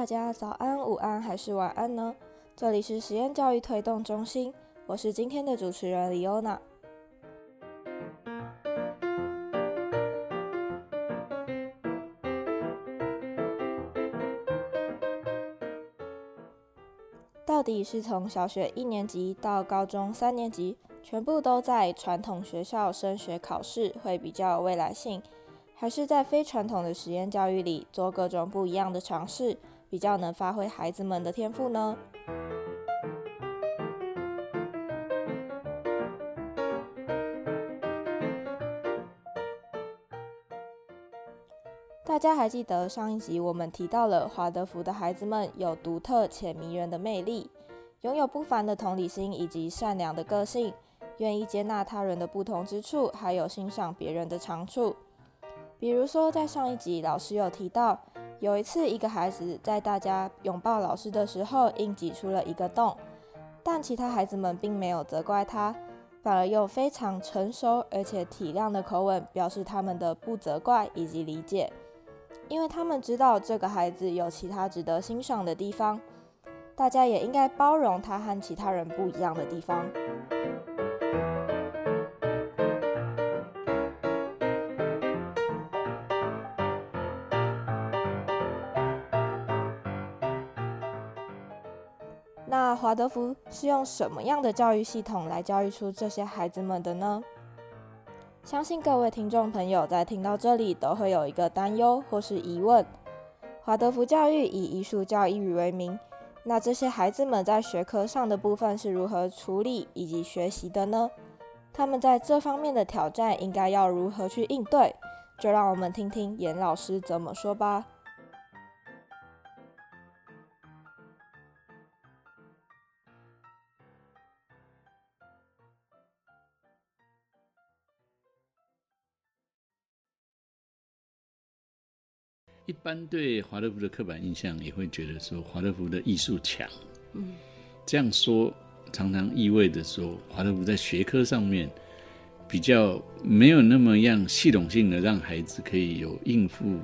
大家早安、午安还是晚安呢？这里是实验教育推动中心，我是今天的主持人李欧娜。到底是从小学一年级到高中三年级，全部都在传统学校升学考试会比较有未来性，还是在非传统的实验教育里做各种不一样的尝试，比较能发挥孩子们的天赋呢？大家还记得上一集我们提到了华德福的孩子们有独特且迷人的魅力，拥有不凡的同理心以及善良的个性，愿意接纳他人的不同之处，还有欣赏别人的长处。比如说，在上一集老师有提到，有一次一个孩子在大家拥抱老师的时候，硬挤出了一个洞，但其他孩子们并没有责怪他，反而用非常成熟而且体谅的口吻表示他们的不责怪以及理解。因为他们知道这个孩子有其他值得欣赏的地方，大家也应该包容他和其他人不一样的地方。华德福是用什么样的教育系统来教育出这些孩子们的呢？相信各位听众朋友在听到这里都会有一个担忧或是疑问：华德福教育以艺术教育为名，那这些孩子们在学科上的部分是如何处理以及学习的呢？他们在这方面的挑战应该要如何去应对？就让我们听听严老师怎么说吧。一般对华德福的刻板印象也会觉得说华德福的艺术强，嗯，这样说常常意味着说华德福在学科上面比较没有那么样系统性的让孩子可以有应付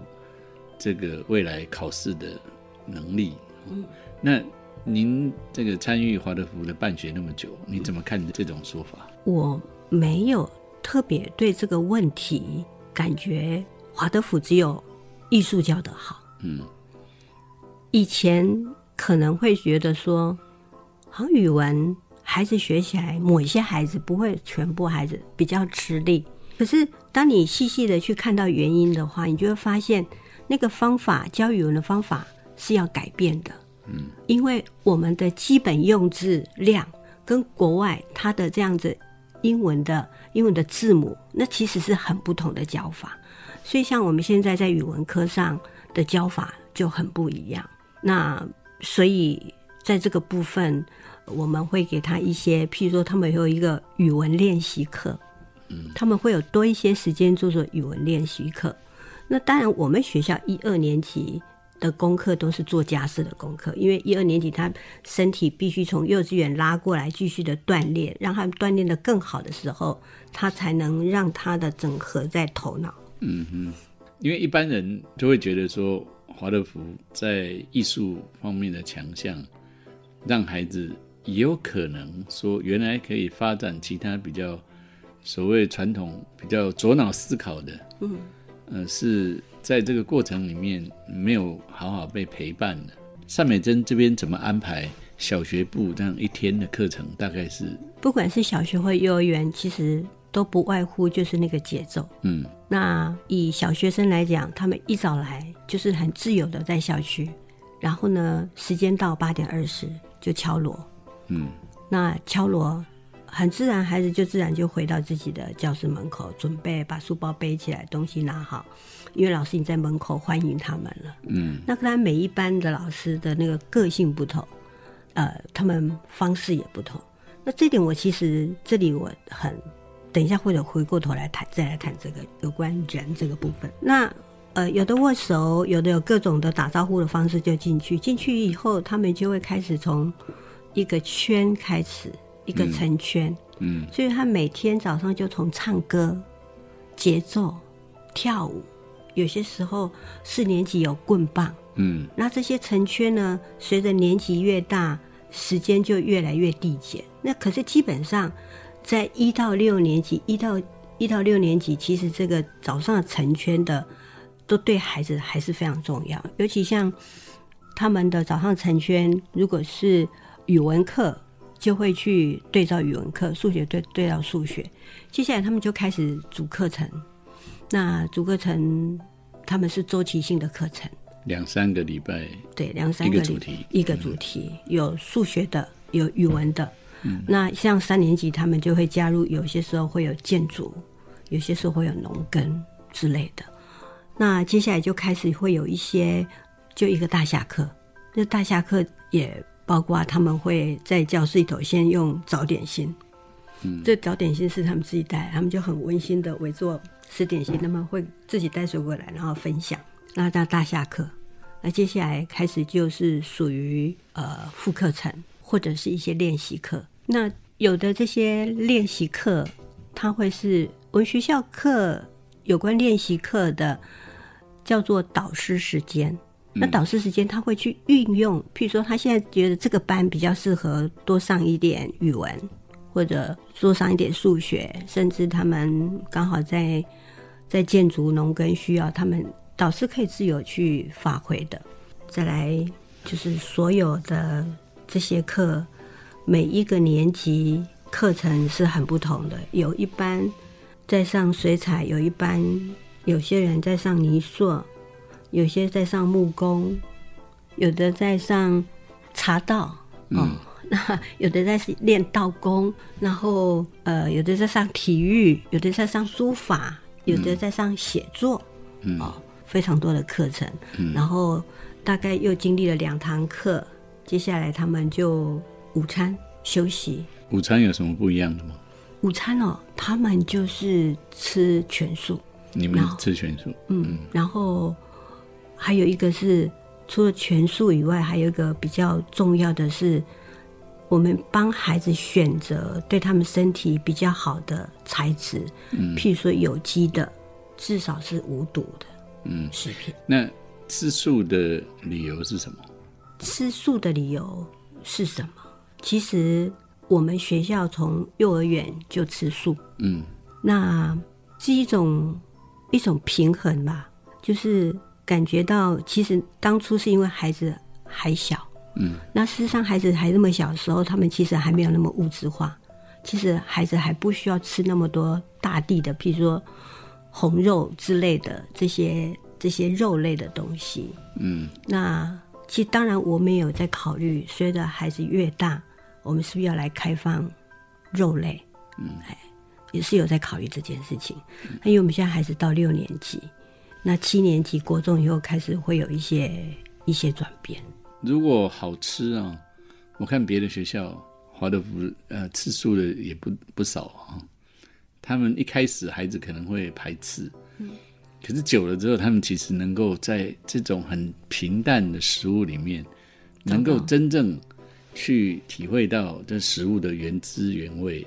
这个未来考试的能力。嗯，那您这个参与华德福的办学那么久，你怎么看这种说法？我没有特别对这个问题感觉华德福只有。艺术教的好，嗯，以前可能会觉得说，好像语文孩子学起来，某一些孩子不会，全部孩子比较吃力。可是当你细细的去看到原因的话，你就会发现那个方法教语文的方法是要改变的，嗯，因为我们的基本用字量跟国外它的这样子英文的英文的字母，那其实是很不同的教法。所以，像我们现在在语文课上的教法就很不一样。那所以在这个部分，我们会给他一些，譬如说，他们有一个语文练习课，嗯，他们会有多一些时间做做语文练习课。那当然，我们学校一二年级的功课都是做家事的功课，因为一二年级他身体必须从幼稚园拉过来继续的锻炼，让他锻炼的更好的时候，他才能让他的整合在头脑。嗯哼，因为一般人就会觉得说，华德福在艺术方面的强项，让孩子也有可能说，原来可以发展其他比较所谓传统、比较左脑思考的，嗯，呃，是在这个过程里面没有好好被陪伴的。单美珍这边怎么安排小学部这样一天的课程？大概是不管是小学或幼儿园，其实。都不外乎就是那个节奏。嗯，那以小学生来讲，他们一早来就是很自由的在校区，然后呢，时间到八点二十就敲锣。嗯，那敲锣很自然，孩子就自然就回到自己的教室门口，准备把书包背起来，东西拿好，因为老师已经在门口欢迎他们了。嗯，那可能每一班的老师的那个个性不同，呃，他们方式也不同。那这点我其实这里我很。等一下，或者回过头来谈，再来谈这个有关人这个部分。那呃，有的握手，有的有各种的打招呼的方式就进去。进去以后，他们就会开始从一个圈开始，一个成圈。嗯，所以他每天早上就从唱歌、节奏、跳舞、有些时候四年级有棍棒，嗯，那这些成圈呢，随着年级越大，时间就越来越递减。那可是基本上，在一到六年级，一到一到六年级，其实这个早上的成圈的，都对孩子还是非常重要。尤其像他们的早上成圈，如果是语文课，就会去对照语文课；数学对对照数学。接下来他们就开始主课程。那主课程他们是周期性的课程，两三个礼拜，对，两三个一个主题一个主题，有数学的，有语文的。那像三年级，他们就会加入，有些时候会有建筑，有些时候会有农耕之类的。那接下来就开始会有一些，就一个大下课。那大下课也包括他们会在教室里头先用早点心，嗯，这早点心是他们自己带，他们就很温馨的围坐吃点心，他们会自己带水果来，然后分享。那到大下课，那接下来开始就是属于呃副课程或者是一些练习课。那有的这些练习课，它会是我们学校课有关练习课的，叫做导师时间。那导师时间，他会去运用，譬如说，他现在觉得这个班比较适合多上一点语文，或者多上一点数学，甚至他们刚好在在建筑、农耕需要，他们导师可以自由去发挥的。再来就是所有的这些课，每一个年级课程是很不同的，有一班在上水彩，有一班有些人在上泥塑。有些在上木工，有的在上茶道，哦，那有的在练道工，然后呃，有的在上体育，有的在上书法，有的在上写作，哦，非常多的课程。然后大概又经历了两堂课，接下来他们就午餐休息。午餐有什么不一样的吗？午餐哦，他们就是吃全素。你们吃全素？嗯，然后。还有一个是，除了全素以外，还有一个比较重要的是，我们帮孩子选择对他们身体比较好的材质，嗯，譬如说有机的，至少是无毒的，嗯，食品。那吃素的理由是什么？吃素的理由是什么？其实我们学校从幼儿园就吃素，嗯，那是一种一种平衡吧，就是。感觉到，其实当初是因为孩子还小，嗯，那事实上孩子还那么小的时候，他们其实还没有那么物质化，其实孩子还不需要吃那么多大地的，譬如说红肉之类的这些这些肉类的东西，嗯，那其实当然我们也有在考虑，随着孩子越大，我们是不是要来开放肉类？嗯，哎，也是有在考虑这件事情，那因为我们现在孩子到六年级。那七年级国中以后开始会有一些一些转变。如果好吃啊，我看别的学校华德福呃吃素的也不不少啊。他们一开始孩子可能会排斥，嗯，可是久了之后，他们其实能够在这种很平淡的食物里面，能够真正去体会到这食物的原汁原味，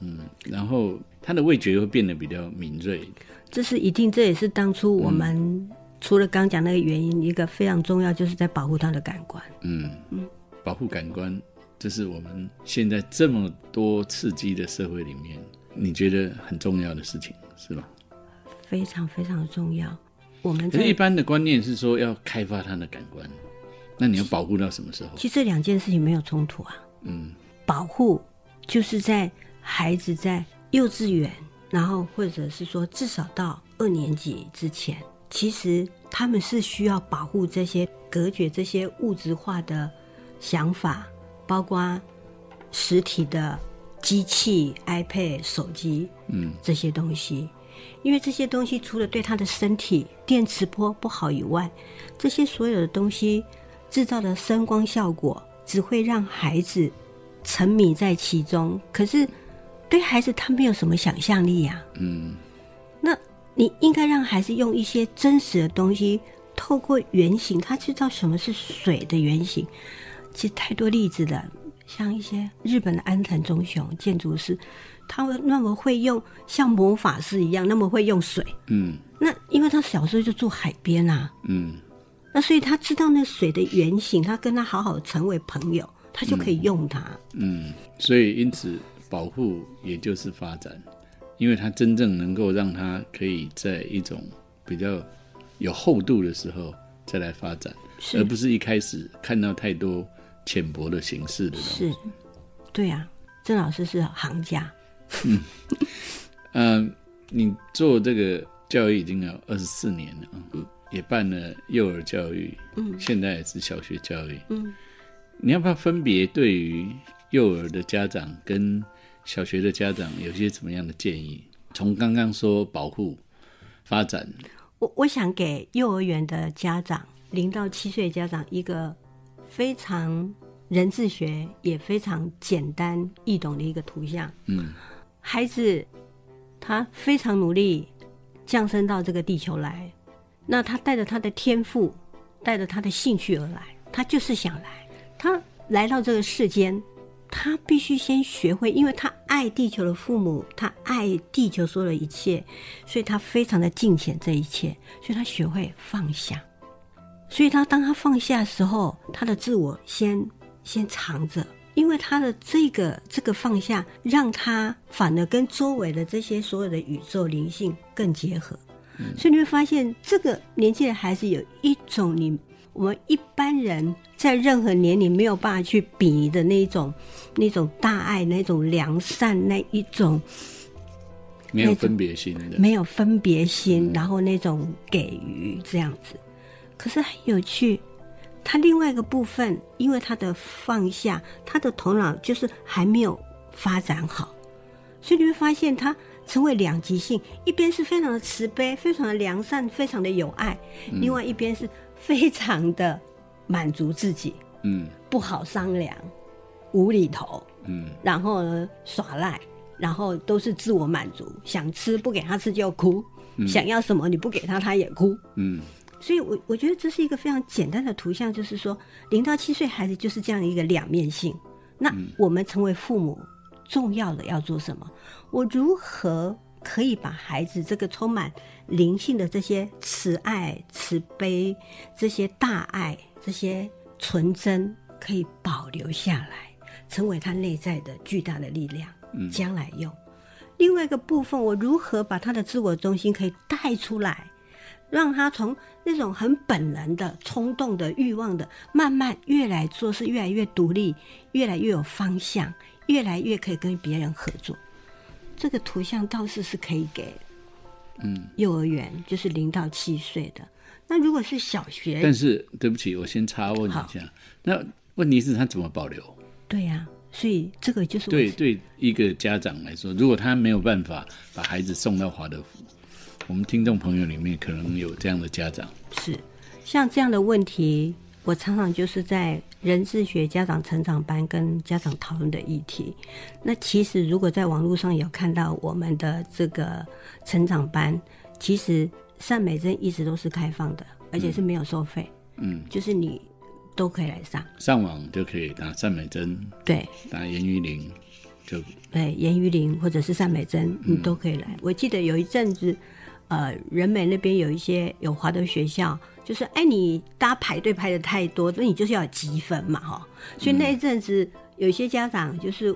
嗯，然后他的味觉会变得比较敏锐。这是一定，这也是当初我们除了刚讲那个原因，一个非常重要，就是在保护他的感官。嗯嗯，保护感官，这是我们现在这么多刺激的社会里面，你觉得很重要的事情，是吧？非常非常重要。我们一般的观念是说要开发他的感官，那你要保护到什么时候？其实这两件事情没有冲突啊。嗯，保护就是在孩子在幼稚园。然后，或者是说，至少到二年级之前，其实他们是需要保护这些、隔绝这些物质化的想法，包括实体的机器、iPad、手机，嗯，这些东西，因为这些东西除了对他的身体电磁波不好以外，这些所有的东西制造的声光效果，只会让孩子沉迷在其中。可是。对孩子，他没有什么想象力呀。嗯，那你应该让孩子用一些真实的东西，透过原型，他知道什么是水的原型。其实太多例子了，像一些日本的安藤忠雄建筑师，他那么会用像魔法师一样那么会用水？嗯那因为他小时候就住海边啊，嗯那所以他知道那水的原型，他跟他好好成为朋友，他就可以用它。嗯，所以因此保护也就是发展，因为它真正能够让它可以在一种比较有厚度的时候再来发展，而不是一开始看到太多浅薄的形式的东西。是，对啊，郑老师是行家，嗯，你做这个教育已经有二十四年了啊，也办了幼儿教育，嗯，现在也是小学教育，嗯，你要不要分别对于幼儿的家长跟小学的家长有些什么样的建议？从刚刚说保护、发展，我我想给幼儿园的家长，零到七岁家长一个非常人智学也非常简单易懂的一个图像。嗯。孩子他非常努力降生到这个地球来，那他带着他的天赋，带着他的兴趣而来，他就是想来。他来到这个世间，他必须先学会，因为他爱地球的父母，他爱地球所有的一切，所以他非常的敬虔这一切，所以他学会放下。所以他当他放下的时候，他的自我先先藏着，因为他的这个这个放下，让他反而跟周围的这些所有的宇宙灵性更结合。所以你会发现，这个年纪的孩子有一种你我们一般人在任何年龄没有办法去比拟的那种那种大爱、那种良善、那一种没有分别心的，没有分别心，然后那种给予这样子。可是很有趣，他另外一个部分，因为他的放下，他的头脑就是还没有发展好，所以你会发现他成为两极性，一边是非常的慈悲、非常的良善、非常的有爱，另外一边是非常的满足自己，嗯。不好商量，无厘头，嗯。然后呢耍赖，然后都是自我满足，想吃不给他吃就哭，想要什么你不给他他也哭。嗯。所以我我觉得这是一个非常简单的图像，就是说零到七岁孩子就是这样一个两面性。那我们成为父母，重要的要做什么？我如何可以把孩子这个充满灵性的这些慈爱、慈悲、这些大爱、这些纯真，可以保留下来，成为他内在的巨大的力量，将来用。另外一个部分，我如何把他的自我中心可以带出来？让他从那种很本能的、冲动的、欲望的，慢慢越来做事越来越独立，越来越有方向，越来越可以跟别人合作。这个图像倒是是可以给，嗯，幼儿园就是零到七岁的。那如果是小学，但是对不起，我先插问一下，那问题是他怎么保留？对呀、所以这个就是对对，一个家长来说，如果他没有办法把孩子送到华德福，我们听众朋友里面可能有这样的家长，是像这样的问题，我常常就是在人智学家长成长班跟家长讨论的议题。那其实如果在网络上有看到我们的这个成长班，其实善美珍一直都是开放的，而且是没有收费，嗯，就是你都可以来上。上网就可以打善美珍，对，打严玉玲，就对，严玉玲或者是善美珍，你都可以来。我记得有一阵子，呃，人美那边有一些有华德学校，就是哎，你大家排队排的太多，那你就是要有积分嘛，哈。所以那一阵子，有一些家长就是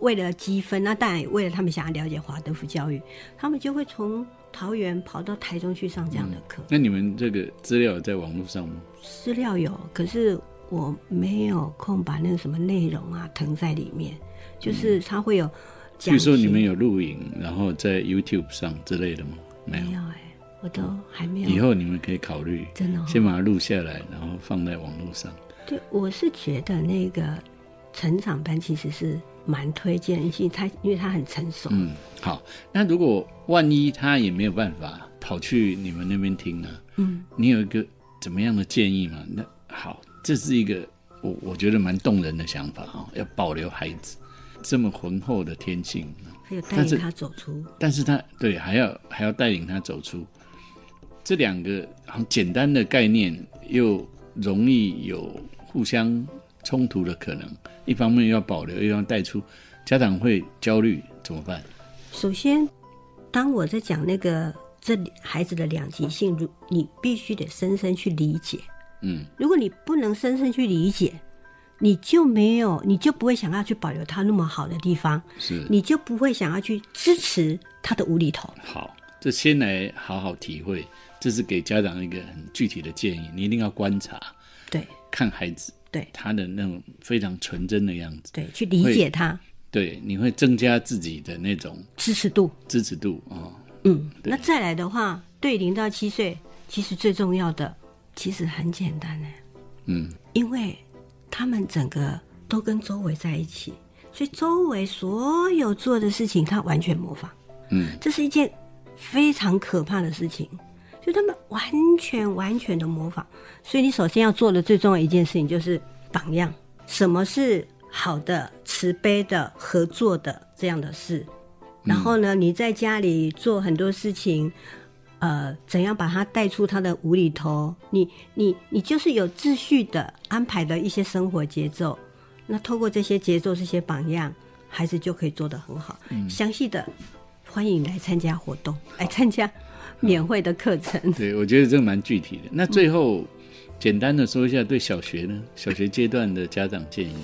为了积分，那当然也为了他们想要了解华德福教育，他们就会从桃园跑到台中去上这样的课。那你们这个资料在网络上吗？资料有，可是我没有空把那个什么内容啊腾在里面，就是它会有比讲解。如说你们有录影，然后在 YouTube 上之类的吗？没有。哎、我都还没有。以后你们可以考虑，真的、哦，先把它录下来，然后放在网络上。对，我是觉得那个成长班其实是蛮推荐，因为他因为他很成熟。嗯，好。那如果万一他也没有办法跑去你们那边听呢？嗯，你有一个怎么样的建议吗？那好，这是一个我我觉得蛮动人的想法哦、要保留孩子这么浑厚的天性，还有带领他走出。但是他对还要还要带领他走出这两个很简单的概念，又容易有互相冲突的可能。一方面要保留，又要带出，家长会焦虑怎么办？首先，当我在讲那个这孩子的两极性，如你必须得深深去理解。嗯，如果你不能深深去理解，你就没有，你就不会想要去保留他那么好的地方，是。你就不会想要去支持他的无厘头。好，这先来好好体会，这是给家长一个很具体的建议，你一定要观察对。看孩子，对。他的那种非常纯真的样子，对，去理解他，对，你会增加自己的那种支持度。支持度哦。嗯，那再来的话，对零到七岁，其实最重要的其实很简单呢，嗯，因为他们整个都跟周围在一起，所以周围所有做的事情，他完全模仿。嗯，这是一件非常可怕的事情，就他们完全完全的模仿。所以你首先要做的最重要一件事情就是榜样，什么是好的、慈悲的、合作的这样的事。然后呢，你在家里做很多事情，呃，怎样把他带出他的无厘头？你你你就是有秩序的安排的一些生活节奏。那透过这些节奏、这些榜样，孩子就可以做得很好。详细的欢迎来参加活动，来参加免费的课程。对，我觉得这个蛮具体的。那最后简单的说一下对小学呢，小学阶段的家长建议。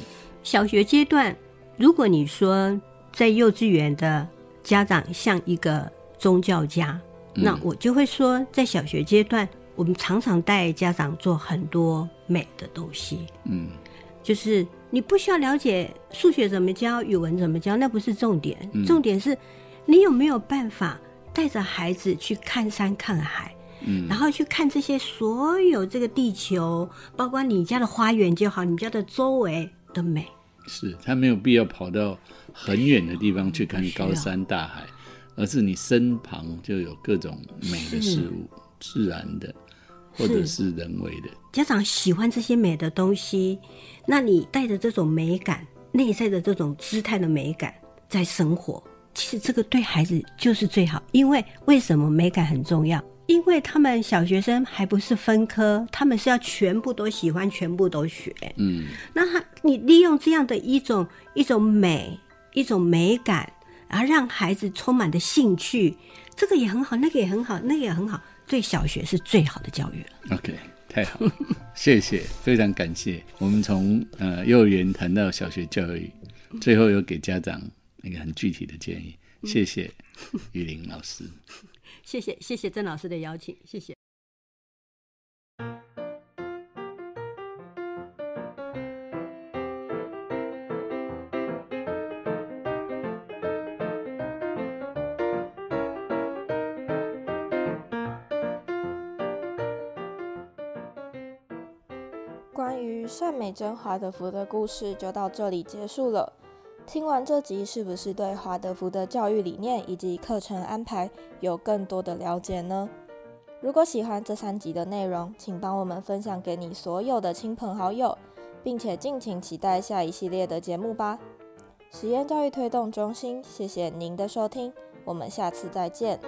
小学阶段，如果你说在幼稚园的家长像一个宗教家，那我就会说，在小学阶段，我们常常带家长做很多美的东西。嗯，就是你不需要了解数学怎么教，语文怎么教，那不是重点，重点是你有没有办法带着孩子去看山看海。嗯，然后去看这些所有这个地球，包括你家的花园就好，你家的周围的美。是他没有必要跑到很远的地方去看高山大海，而是你身旁就有各种美的事物，自然的或者是人为的。家长喜欢这些美的东西，那你带着这种美感，内在的这种姿态的美感在生活，其实这个对孩子就是最好。因为为什么美感很重要？因为他们小学生还不是分科，他们是要全部都喜欢，全部都学。嗯，那他你利用这样的一种一种美，一种美感，然后让孩子充满的兴趣，这个也很好，那个也很好，那个也很好，对小学是最好的教育了。OK，太好了，谢谢，非常感谢。我们从呃幼儿园谈到小学教育，最后有给家长一个很具体的建议，谢谢 玉玲老师。谢谢谢谢郑老师的邀请，谢谢。美珍华德福的故事就到这里结束了。听完这集，是不是对华德福的教育理念以及课程安排有更多的了解呢？如果喜欢这三集的内容，请帮我们分享给你所有的亲朋好友，并且敬请期待下一系列的节目吧。实验教育推动中心，谢谢您的收听，我们下次再见。